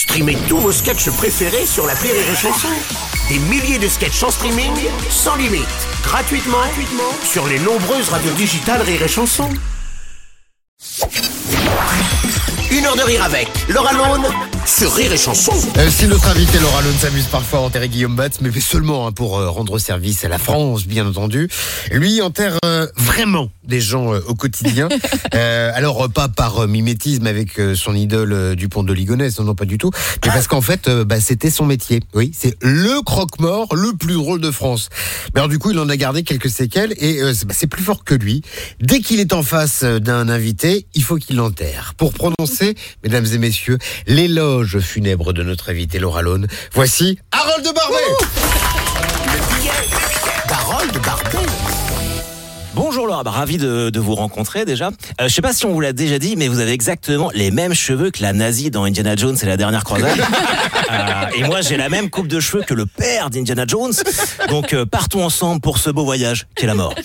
Streamez tous vos sketchs préférés sur la Rire et Chanson. Des milliers de sketchs en streaming, sans limite, gratuitement, sur les nombreuses radios digitales Rire et Chanson. Une heure de rire avec Laura Lone sur Rire et Chanson. Euh, si notre invité Laura Lone s'amuse parfois à enterrer Guillaume Batz, mais seulement hein, pour euh, rendre service à la France, bien entendu. Lui enterre euh, vraiment des gens euh, au quotidien. Euh, alors pas par euh, mimétisme avec euh, son idole du pont de Ligonnès, non, non pas du tout, mais parce qu'en fait euh, bah, c'était son métier. Oui, c'est le croque-mort le plus drôle de France. Mais alors du coup il en a gardé quelques séquelles et euh, c'est bah, c'est plus fort que lui. Dès qu'il est en face d'un invité, il faut qu'il l'enterre. Pour prononcer, mesdames et messieurs, l'éloge funèbre de notre invité Laura Lone, voici Harold de Barbet Harold Barbet. Bonjour Laura, bah, ravi de, de vous rencontrer déjà. Euh, je sais pas si on vous l'a déjà dit, mais vous avez exactement les mêmes cheveux que la nazie dans Indiana Jones et la dernière croisade. Euh, et moi j'ai la même coupe de cheveux que le père d'Indiana Jones. Donc euh, partons ensemble pour ce beau voyage qu'est la mort.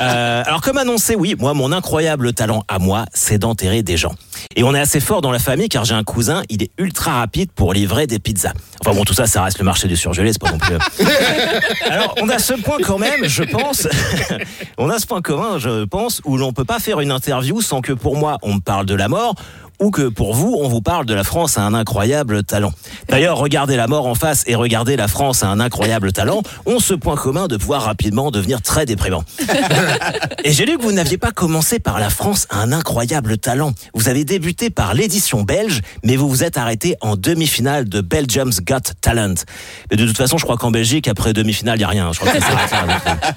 Euh, alors comme annoncé, oui, moi mon incroyable talent à moi, c'est d'enterrer des gens. Et on est assez fort dans la famille car j'ai un cousin, il est ultra rapide pour livrer des pizzas. Enfin bon, tout ça, ça reste le marché du surgelé, c'est pas non plus. Alors, on a ce point quand même, je pense. on a ce point commun, je pense, où l'on peut pas faire une interview sans que pour moi, on me parle de la mort ou que pour vous, on vous parle de la France a un incroyable talent. D'ailleurs, regardez la mort en face et regardez la France a un incroyable talent ont ce point commun de pouvoir rapidement devenir très déprimant. Et j'ai lu que vous n'aviez pas commencé par la France a un incroyable talent. Vous avez débuté par l'édition belge, mais vous vous êtes arrêté en demi-finale de Belgium's Got Talent. Mais de toute façon, je crois qu'en Belgique, après demi-finale, il n'y a rien. Je crois que ça s'arrête là, donc, euh.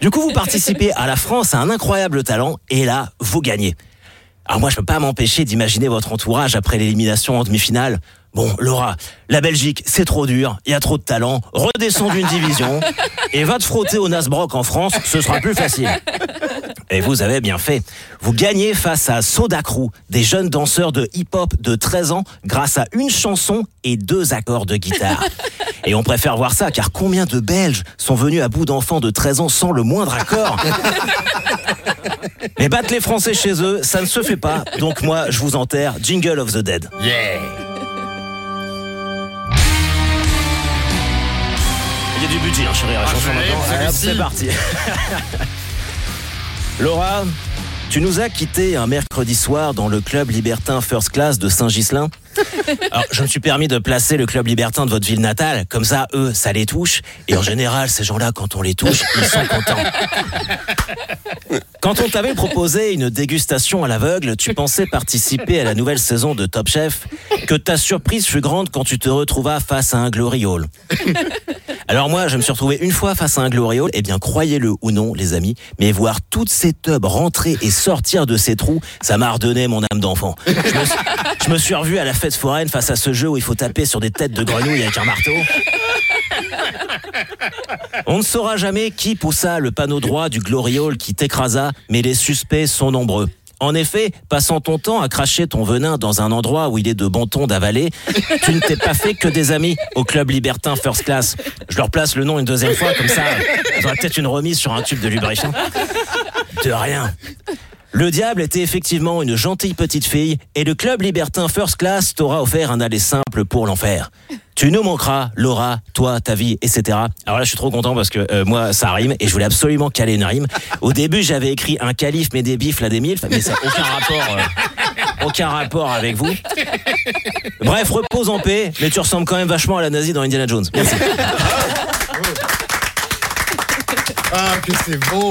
Du coup, vous participez à la France a un incroyable talent et là, vous gagnez. Alors moi, je peux pas m'empêcher d'imaginer votre entourage après l'élimination en demi-finale. Bon, Laura, la Belgique, c'est trop dur, il y a trop de talent, redescends d'une division et va te frotter au Nasbrock en France, ce sera plus facile. Et vous avez bien fait. Vous gagnez face à Soda Crew, des jeunes danseurs de hip-hop de 13 ans, grâce à une chanson et deux accords de guitare. Et on préfère voir ça, car combien de Belges sont venus à bout d'enfants de 13 ans sans le moindre accord Mais battre les Français chez eux, ça ne se fait pas. Donc moi, je vous enterre Jingle of the Dead. Yeah Il y a du budget, hein, chérie. Hop, C'est parti. Laura, tu nous as quitté un mercredi soir dans le club libertin First Class de Saint-Ghislain. Alors, je me suis permis de placer le club libertin de votre ville natale, comme ça, eux, ça les touche. Et en général, ces gens-là, quand on les touche, ils sont contents. Quand on t'avait proposé une dégustation à l'aveugle, tu pensais participer à la nouvelle saison de Top Chef, que ta surprise fut grande quand tu te retrouvas face à un glory hall. Alors moi, je me suis retrouvé une fois face à un glory hall, et bien croyez-le ou non, les amis, mais voir toutes ces tubs rentrer et sortir de ces trous, ça m'a redonné mon âme d'enfant. Je me, suis- revu à la fête foraine face à ce jeu où il faut taper sur des têtes de grenouilles avec un marteau. On ne saura jamais qui poussa le panneau droit du glory hall qui t'écrasa, mais les suspects sont nombreux. En effet, passant ton temps à cracher ton venin dans un endroit où il est de bon ton d'avaler, tu ne t'es pas fait que des amis au club libertin First Class. Je leur place le nom une deuxième fois, comme ça, ils auraient peut-être une remise sur un tube de lubrifiant. De rien. Le diable était effectivement une gentille petite fille et le club libertin First Class t'aura offert un aller simple pour l'enfer. Tu nous manqueras, Laura, toi, ta vie, etc. Alors là, je suis trop content parce que euh, moi, ça rime et je voulais absolument caler une rime. Au début, j'avais écrit un calife, mais des bifs, là, des milfs, mais ça n'a aucun rapport, euh, aucun rapport avec vous. Bref, repose en paix, mais tu ressembles quand même vachement à la nazie dans Indiana Jones. Merci. Ah, que c'est bon